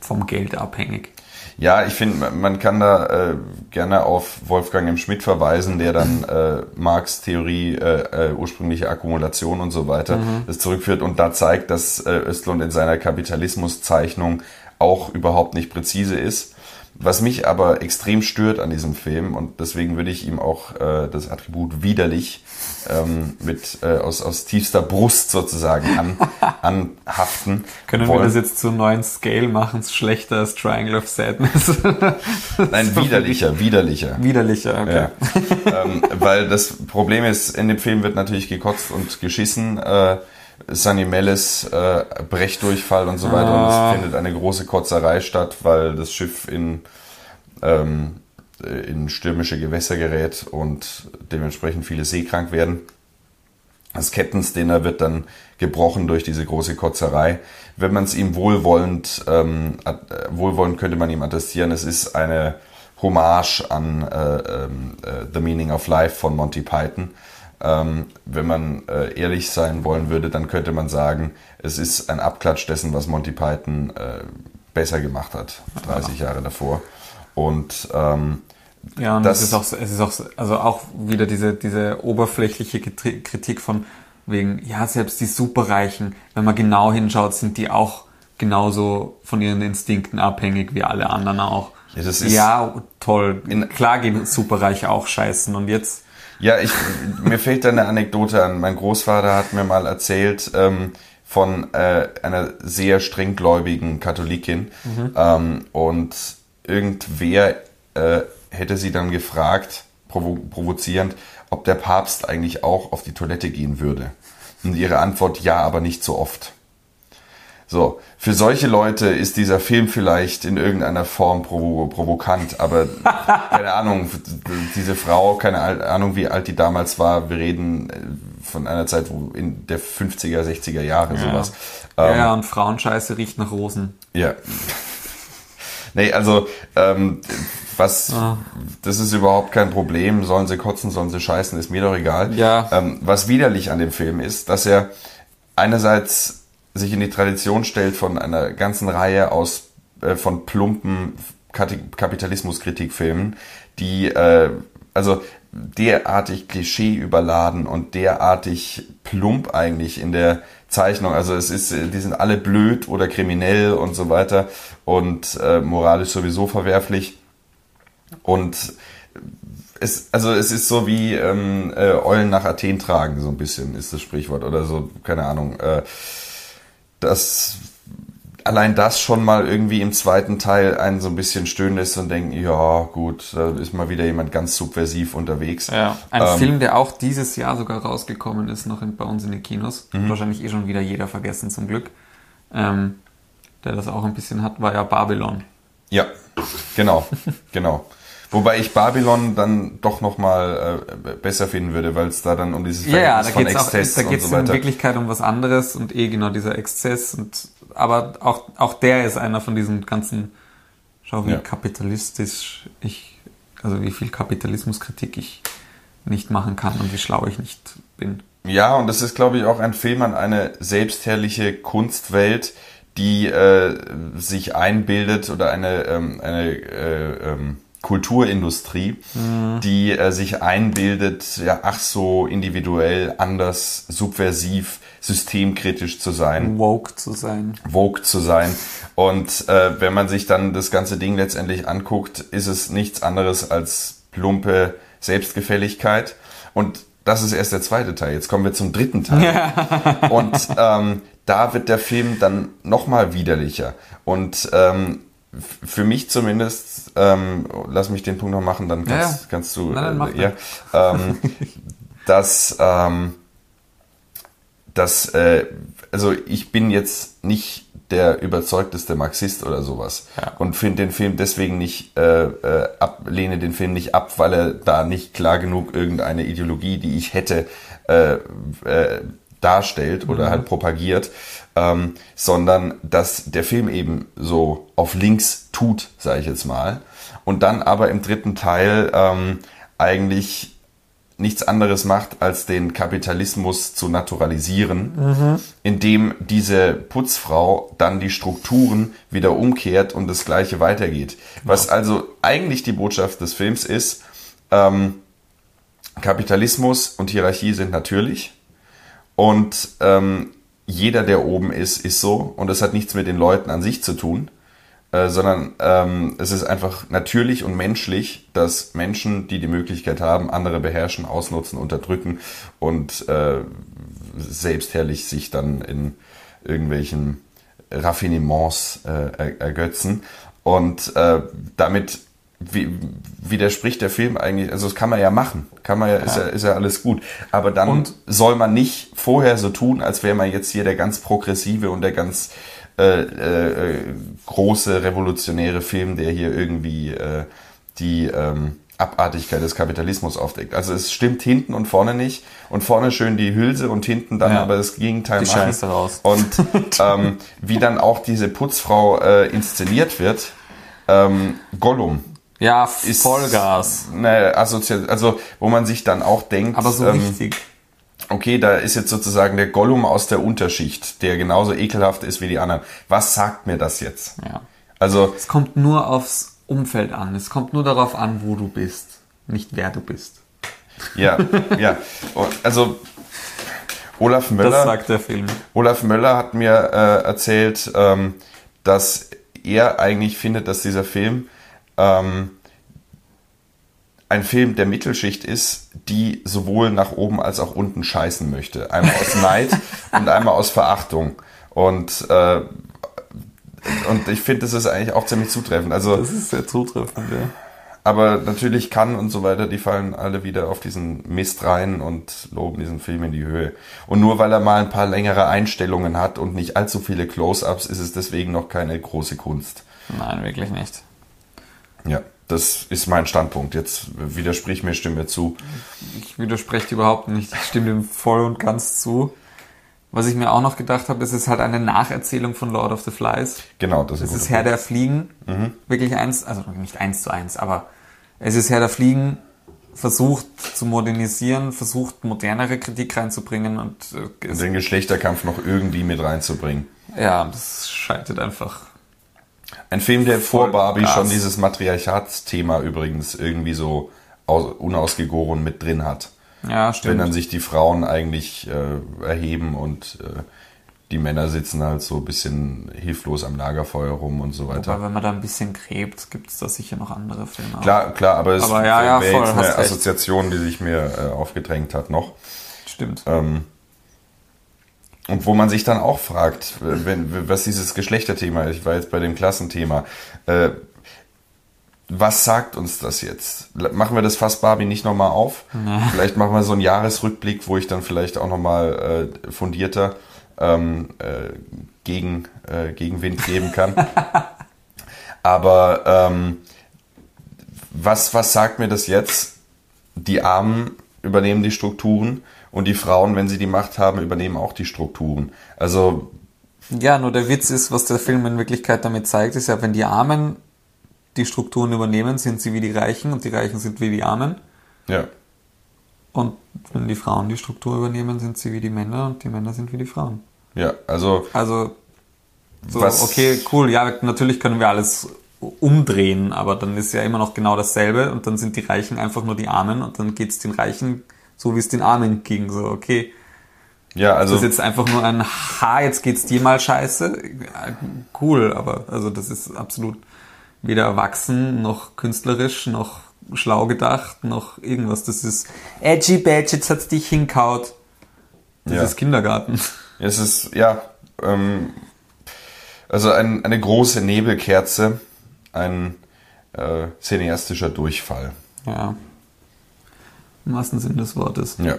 vom Geld abhängig. Ja, ich finde, man- kann da äh, gerne auf Wolfgang M. Schmidt verweisen, der dann [LAUGHS] äh, Marx Theorie, äh, äh, ursprüngliche Akkumulation und so weiter das zurückführt und da zeigt, dass äh, Östlund in seiner Kapitalismuszeichnung auch überhaupt nicht präzise ist. Was mich aber extrem stört an diesem Film und deswegen würde ich ihm auch äh, das Attribut widerlich ähm, mit äh, aus, aus tiefster Brust sozusagen an, [LAUGHS] anhaften. Können wollen. wir das jetzt zu neuen Scale machen? Schlechter als Triangle of Sadness. [LAUGHS] Nein, [LAUGHS] widerlicher, widerlicher. Widerlicher, okay. Ja. ähm, weil das Problem ist, in dem Film wird natürlich gekotzt und geschissen. Äh, Sunny Mellis, äh, Brechdurchfall und so weiter. Ah. Und es findet eine große Kotzerei statt, weil das Schiff in, ähm, äh, in stürmische Gewässer gerät und dementsprechend viele seekrank werden. Das Captain's-Dinner wird dann gebrochen durch diese große Kotzerei. Wenn man es ihm wohlwollend, ähm, äh, wohlwollend könnte man ihm attestieren, es ist eine Hommage an äh, ähm, äh, The Meaning of Life von Monty Python. Ähm, wenn man äh, ehrlich sein wollen würde, dann könnte man sagen, es ist ein Abklatsch dessen, was Monty Python äh, besser gemacht hat, 30 Jahre davor. Und ähm, Ja, und Das- es ist auch, es ist auch, also auch wieder diese, diese oberflächliche Kritik von wegen, ja, selbst die Superreichen, wenn man genau hinschaut, sind die auch genauso von ihren Instinkten abhängig wie alle anderen auch. Ja, ja toll. Klar gehen Superreiche auch scheißen und jetzt, Ja, ich, mir fällt da eine Anekdote an. Mein Großvater hat mir mal erzählt ähm, von äh, einer sehr strenggläubigen Katholikin ähm, und irgendwer äh, hätte sie dann gefragt, provo provozierend, ob der Papst eigentlich auch auf die Toilette gehen würde. Und ihre Antwort ja, aber nicht so oft. So, für solche Leute ist dieser Film vielleicht in irgendeiner Form provo provokant, aber [LAUGHS] keine Ahnung, diese Frau, keine Ahnung, wie alt die damals war, wir reden äh, von einer Zeit, wo in der 50er, 60er Jahre sowas. ja, Ähm, ja, und Frauenscheiße riecht nach Rosen. ja. [LAUGHS] Nee, also, ähm, was, Ah. das ist überhaupt kein Problem. Sollen sie kotzen, sollen sie scheißen, ist mir doch egal. Ja. Ähm, was widerlich an dem Film ist, dass er einerseits sich in die Tradition stellt von einer ganzen Reihe aus, äh, von plumpen Kapitalismuskritikfilmen, die, äh, also derartig Klischee überladen und derartig plump eigentlich in der Zeichnung. Also es ist, äh, die sind alle blöd oder kriminell und so weiter und äh, moralisch sowieso verwerflich. Und es, also es ist so wie ähm, äh, Eulen nach Athen tragen, so ein bisschen ist das Sprichwort oder so, keine Ahnung. Äh, das allein das schon mal irgendwie im zweiten Teil einen so ein bisschen stöhnen lässt und denken, ja gut, da ist mal wieder jemand ganz subversiv unterwegs. Ja. Ein Ähm, Film, der auch dieses Jahr sogar rausgekommen ist, noch in, bei uns in den Kinos. Mhm. Wahrscheinlich eh schon wieder jeder vergessen, zum Glück. Ähm, der das auch ein bisschen hat, war ja Babylon. Ja, genau, genau. Wobei ich Babylon dann doch nochmal äh, besser finden würde, weil es da dann um dieses Ja, ja, da von geht's auch, Exzess da und geht's so in weiter. Wirklichkeit um was anderes und eh genau dieser Exzess und, aber auch, auch der ist einer von diesen ganzen, schau wie Ja. kapitalistisch ich, also wie viel Kapitalismuskritik ich nicht machen kann und wie schlau ich nicht bin. Ja, und das ist, glaube ich, auch ein Film an eine selbstherrliche Kunstwelt, die äh, sich einbildet oder eine, ähm, eine äh, ähm, Kulturindustrie, die äh, sich einbildet, ja, ach so individuell, anders, subversiv, systemkritisch zu sein. Woke zu sein. Vogue zu sein. Und äh, wenn man sich dann das ganze Ding letztendlich anguckt, ist es nichts anderes als plumpe Selbstgefälligkeit. Und das ist erst der zweite Teil. Jetzt kommen wir zum dritten Teil. Und ähm, da wird der Film dann nochmal widerlicher. Und ähm, für mich zumindest, ähm, lass mich den Punkt noch machen, dann kannst, ja. kannst du, Nein, nein, äh, ja, ähm, [LAUGHS] dass, ähm, dass, äh, also ich bin jetzt nicht der überzeugteste Marxist oder sowas Ja. und finde den Film deswegen nicht, äh, äh, ab, lehne den Film nicht ab, weil er da nicht klar genug irgendeine Ideologie, die ich hätte, äh, äh, darstellt oder halt propagiert, ähm, sondern dass der Film eben so auf links tut, sage ich jetzt mal, und dann aber im dritten Teil ähm, eigentlich nichts anderes macht, als den Kapitalismus zu naturalisieren, indem diese Putzfrau dann die Strukturen wieder umkehrt und das Gleiche weitergeht. Was also eigentlich die Botschaft des Films ist, ähm, Kapitalismus und Hierarchie sind natürlich und ähm, jeder, der oben ist, ist so und das hat nichts mit den Leuten an sich zu tun, äh, sondern ähm, es ist einfach natürlich und menschlich, dass Menschen, die die Möglichkeit haben, andere beherrschen, ausnutzen, unterdrücken und äh, selbstherrlich sich dann in irgendwelchen Raffinements äh, er- ergötzen. Und äh, damit wi- widerspricht der Film eigentlich, also das kann man ja machen, kann man ja, ist ja, ist ja alles gut. Aber dann Und- soll man nicht vorher so tun, als wäre man jetzt hier der ganz progressive und der ganz äh, äh, große revolutionäre Film, der hier irgendwie äh, die ähm, Abartigkeit des Kapitalismus aufdeckt. Also es stimmt hinten und vorne nicht. Und vorne schön die Hülse und hinten dann Ja. aber das Gegenteil Die machen. Scheiße raus. Und [LAUGHS] ähm, wie dann auch diese Putzfrau äh, inszeniert wird, ähm, Gollum Ja, ist Vollgas. Assoziation, also wo man sich dann auch denkt, Aber so ähm, richtig. okay, da ist jetzt sozusagen der Gollum aus der Unterschicht, der genauso ekelhaft ist wie die anderen. Was sagt mir das jetzt? Ja. Also, Es kommt nur aufs Umfeld an. Es kommt nur darauf an, wo du bist, nicht wer du bist. ja, [LAUGHS] ja. Also, Olaf Das Möller, sagt der Film. Olaf Möller hat mir äh, erzählt, ähm, dass er eigentlich findet, dass dieser Film ähm, ein Film der Mittelschicht ist, die sowohl nach oben als auch unten scheißen möchte. Einmal aus Neid [LAUGHS] und einmal aus Verachtung. Und, äh, und ich finde, das ist eigentlich auch ziemlich zutreffend. Also, Das ist sehr zutreffend, ja. aber natürlich kann und so weiter, die fallen alle wieder auf diesen Mist rein und loben diesen Film in die Höhe. Und nur weil er mal ein paar längere Einstellungen hat und nicht allzu viele Close-ups, ist es deswegen noch keine große Kunst. Nein, wirklich nicht. Ja, das ist mein Standpunkt. Jetzt widersprich mir, stimme mir zu. Ich widerspreche dir überhaupt nicht. Ich stimme dem voll und ganz zu. Was ich mir auch noch gedacht habe, es ist halt eine Nacherzählung von Lord of the Flies. Genau, das Es ein ist Herr Punkt. der Fliegen. Wirklich eins, also nicht eins zu eins, aber es ist Herr der Fliegen versucht zu modernisieren, versucht modernere Kritik reinzubringen und äh, es, den Geschlechterkampf noch irgendwie mit reinzubringen. ja, das scheitert einfach. Ein Film, der vor Barbie Gas. schon dieses Matriarchatsthema übrigens irgendwie so aus, unausgegoren mit drin hat. Ja, Wenn stimmt. dann sich die Frauen eigentlich äh, erheben und äh, die Männer sitzen halt so ein bisschen hilflos am Lagerfeuer rum und so weiter. Aber wenn man da ein bisschen gräbt, gibt es da sicher noch andere Filme. Klar, klar, aber es Aber ja, ja, wäre voll, jetzt eine recht. Assoziation, die sich mir äh, aufgedrängt hat noch. Stimmt. Ähm, und wo man sich dann auch fragt, wenn, was dieses Geschlechterthema ist, ich war jetzt bei dem Klassenthema, äh, was sagt uns das jetzt? Machen wir das Fass Barbie nicht nochmal auf? Vielleicht machen wir so einen Jahresrückblick, wo ich dann vielleicht auch nochmal äh, fundierter ähm, äh, gegen, äh, Gegenwind geben kann. [LAUGHS] Aber ähm, was, was sagt mir das jetzt? Die Armen übernehmen die Strukturen und die Frauen, wenn sie die Macht haben, übernehmen auch die Strukturen. Also, Ja, nur der Witz ist, was der Film in Wirklichkeit damit zeigt, ist ja, wenn die Armen die Strukturen übernehmen, sind sie wie die Reichen und die Reichen sind wie die Armen. ja, Und wenn die Frauen die Struktur übernehmen, sind sie wie die Männer und die Männer sind wie die Frauen. ja, also, Also, so, Was- okay, cool, ja, natürlich können wir alles umdrehen, aber dann ist ja immer noch genau dasselbe und dann sind die Reichen einfach nur die Armen und dann geht's den Reichen so, wie es den Armen ging. So, okay, ja, das also, ist jetzt einfach nur ein Ha, jetzt geht's dir mal scheiße. Cool, aber also das ist absolut weder erwachsen, noch künstlerisch, noch schlau gedacht, noch irgendwas. Das ist edgy badge, jetzt hat's dich hinkaut. Das Ja. ist Kindergarten. es ist, ja, ähm, also ein, eine große Nebelkerze, ein äh, cineastischer Durchfall. Ja. Im wahrsten Sinn des Wortes. Ja,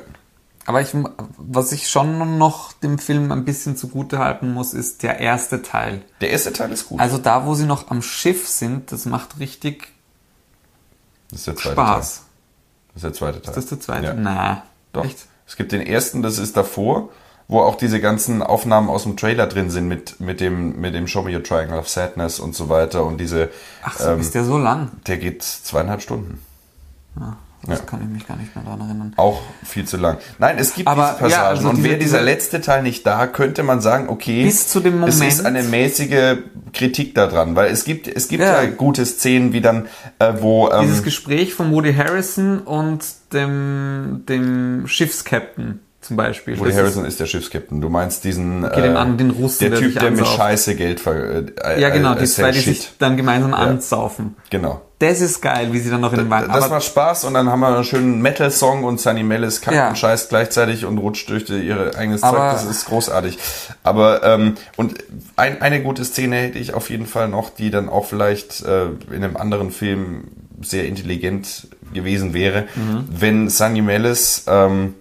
Aber ich, was ich schon noch dem Film ein bisschen zugute halten muss, ist der erste Teil. der erste Teil ist gut. Also da, wo sie noch am Schiff sind, das macht richtig das ist der zweite Spaß. Teil. Das ist der zweite Teil. Ist das der zweite? Ja. Na, Doch. Echt? Es gibt den ersten, das ist davor, wo auch diese ganzen Aufnahmen aus dem Trailer drin sind mit, mit dem, mit dem Show Me Your Triangle of Sadness und so weiter und diese, Ach so, ähm, ist der so lang? der geht zweieinhalb Stunden. Das ja. kann ich mich gar nicht mehr daran erinnern. Auch viel zu lang. Nein, es gibt Aber, diese Passagen. ja, also und wäre dieser diese- letzte Teil nicht da, könnte man sagen, okay, Bis zu dem es Moment- ist eine mäßige Kritik daran, weil es gibt, es gibt ja, Ja. gute Szenen, wie dann, äh, wo, ähm, Dieses Gespräch von Woody Harrison und dem, dem Schiffskapitän zum Beispiel. Woody Das Harrison ist der Schiffskapitän. Du meinst diesen, Okay, den anderen, den Russen, der der Typ, der mit. Scheiße Geld ver, äh, ja, genau, äh, die zwei, die sich dann gemeinsam ansaufen. Genau. Das ist geil, wie sie dann noch in den Wagen... Das Aber macht Spaß und dann haben wir einen schönen Metal-Song und Sunny Mellis kackt Ja. und scheißt gleichzeitig und rutscht durch die, ihre eigenes Zeug. Das ist großartig. Aber ähm, und ein, eine gute Szene hätte ich auf jeden Fall noch, die dann auch vielleicht äh, in einem anderen Film sehr intelligent gewesen wäre, Mhm. wenn Sunny Mellis ähm,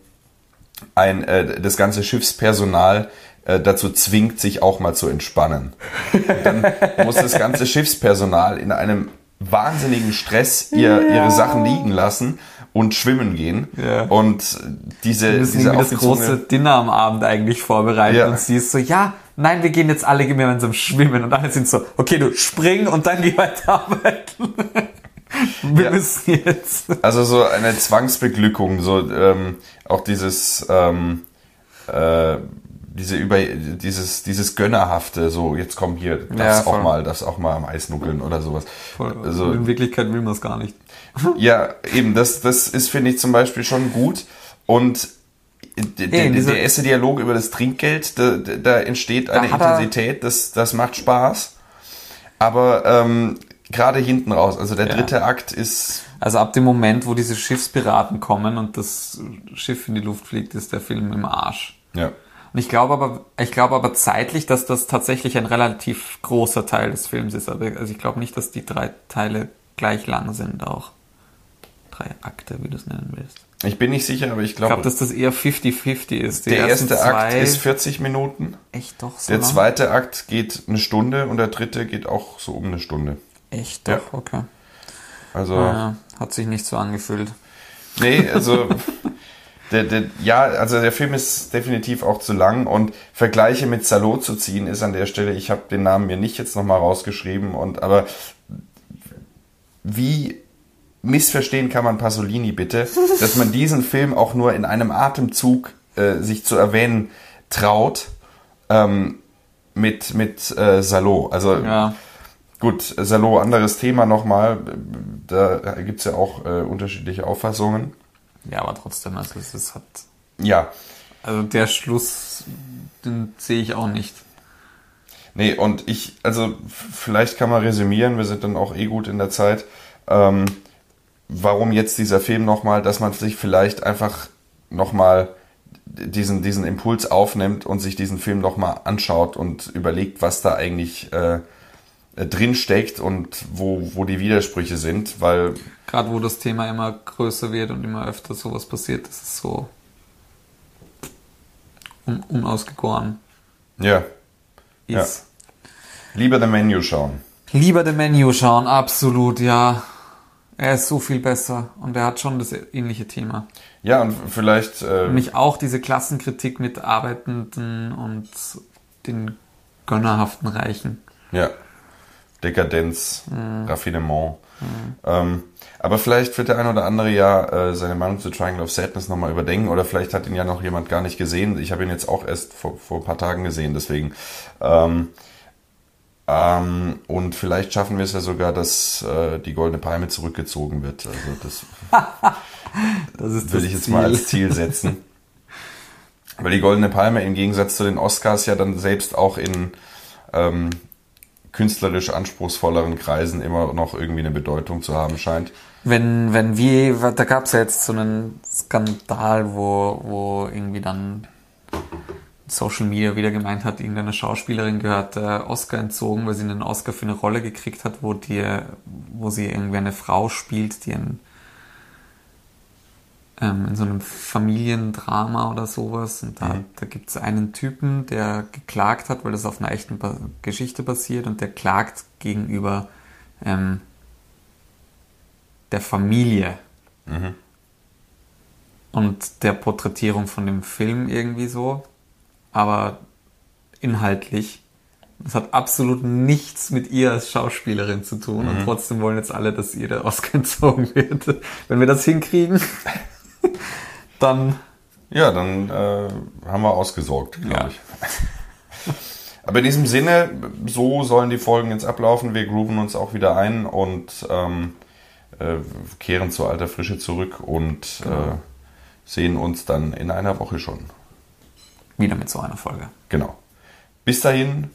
ein, äh, das ganze Schiffspersonal äh, dazu zwingt, sich auch mal zu entspannen. Dann muss das ganze Schiffspersonal in einem wahnsinnigen Stress ihr, ihre Sachen liegen lassen und schwimmen gehen. Ja. Und diese, wir müssen diese das große Dinner am Abend eigentlich vorbereiten Ja. und sie ist so, ja, nein, wir gehen jetzt alle gemeinsam schwimmen und alle sind so, okay, du spring und dann geh weiter arbeiten. [LAUGHS] Wir Ja. müssen jetzt. Also so eine Zwangsbeglückung, so ähm, auch dieses ähm, äh, diese über dieses dieses gönnerhafte, so jetzt komm hier, darfst Ja, auch voll. mal, darfst auch mal am Eis nuckeln oder sowas. Also in Wirklichkeit will man es gar nicht. [LAUGHS] ja, eben das das ist finde ich zum Beispiel schon gut und der, der, der erste Dialog über das Trinkgeld, da, da da entsteht eine er- Intensität, das, das macht Spaß. Aber ähm, gerade hinten raus, also der Ja. dritte Akt ist Also ab dem Moment, wo diese Schiffspiraten kommen und das Schiff in die Luft fliegt, ist der Film im Arsch. ja. Und ich glaube aber, ich glaube aber zeitlich, dass das tatsächlich ein relativ großer Teil des Films ist. Aber also ich glaube nicht, dass die drei Teile gleich lang sind auch. Drei Akte, wie du es nennen willst. Ich bin nicht sicher, aber ich Ich glaube, glaube, dass das eher 50-50 ist. Die der erste Akt ist 40 Minuten. echt doch so Der lang? zweite Akt geht eine Stunde und der dritte geht auch so um eine Stunde. Echt Ja. doch, okay. Also, Naja, hat sich nicht so angefühlt. nee, also, [LAUGHS] der, der, ja, also der Film ist definitiv auch zu lang und Vergleiche mit Salo zu ziehen ist an der Stelle, ich habe den Namen mir nicht jetzt nochmal rausgeschrieben und, aber wie missverstehen kann man Pasolini bitte, [LAUGHS] dass man diesen Film auch nur in einem Atemzug äh, sich zu erwähnen traut ähm, mit, mit äh, Salo. Also Ja. Gut, Salo, anderes Thema nochmal. Da gibt's ja auch äh, unterschiedliche Auffassungen. Ja, aber trotzdem, also es ist, hat. Ja, Also der Schluss, den sehe ich auch nicht. nee, und ich, also vielleicht kann man resümieren, wir sind dann auch eh gut in der Zeit. Ähm, warum jetzt dieser Film nochmal, dass man sich vielleicht einfach nochmal diesen, diesen Impuls aufnimmt und sich diesen Film nochmal anschaut und überlegt, was da eigentlich äh, drin steckt und wo, wo die Widersprüche sind, weil Gerade wo das Thema immer größer wird und immer öfter sowas passiert, das ist so un unausgegoren ja, ist. lieber The Menu schauen. Lieber The Menu schauen, absolut, ja. Er ist so viel besser und er hat schon das ähnliche Thema. Ja, und vielleicht, äh, Nämlich auch diese Klassenkritik mit Arbeitenden und den gönnerhaften Reichen. ja, Dekadenz, Raffinement. Ähm, aber vielleicht wird der ein oder andere ja äh, seine Meinung zu Triangle of Sadness nochmal überdenken oder vielleicht hat ihn ja noch jemand gar nicht gesehen. Ich habe ihn jetzt auch erst vor, vor ein paar Tagen gesehen, deswegen. Ähm, ähm, und vielleicht schaffen wir es ja sogar, dass äh, die Goldene Palme zurückgezogen wird. Also das [LAUGHS] Das ist will ich jetzt mal als Ziel setzen. Weil die Goldene Palme im Gegensatz zu den Oscars ja dann selbst auch in ähm, künstlerisch anspruchsvolleren Kreisen immer noch irgendwie eine Bedeutung zu haben scheint. Wenn, wenn wir, da gab es ja jetzt so einen Skandal, wo, wo irgendwie dann Social Media wieder gemeint hat, irgendeine Schauspielerin gehört der Oscar entzogen, weil sie einen Oscar für eine Rolle gekriegt hat, wo die, wo sie irgendwie eine Frau spielt, die ein, ähm, in so einem Familiendrama oder sowas. Und da, da gibt es einen Typen, der geklagt hat, weil das auf einer echten ba Geschichte basiert und der klagt gegenüber ähm, der Familie und der Porträtierung von dem Film irgendwie so, aber inhaltlich. Das hat absolut nichts mit ihr als Schauspielerin zu tun und trotzdem wollen jetzt alle, dass ihr der [LAUGHS] Oscar entzogen wird. Wenn wir das hinkriegen, [LAUGHS] [LAUGHS] dann Ja, dann äh, haben wir ausgesorgt, glaube Ja. ich. [LAUGHS] Aber in diesem Sinne, so sollen die Folgen jetzt ablaufen. Wir grooven uns auch wieder ein und ähm, äh, kehren zu alter Frische zurück und äh, sehen uns dann in einer Woche schon. wieder mit so einer Folge. Genau. Bis dahin.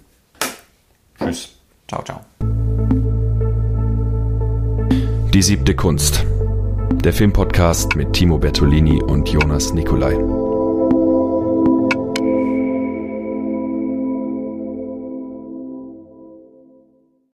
Tschüss. Ciao, ciao. Die siebte Kunst. Der Filmpodcast mit Timo Bertolini und Jonas Nicolai.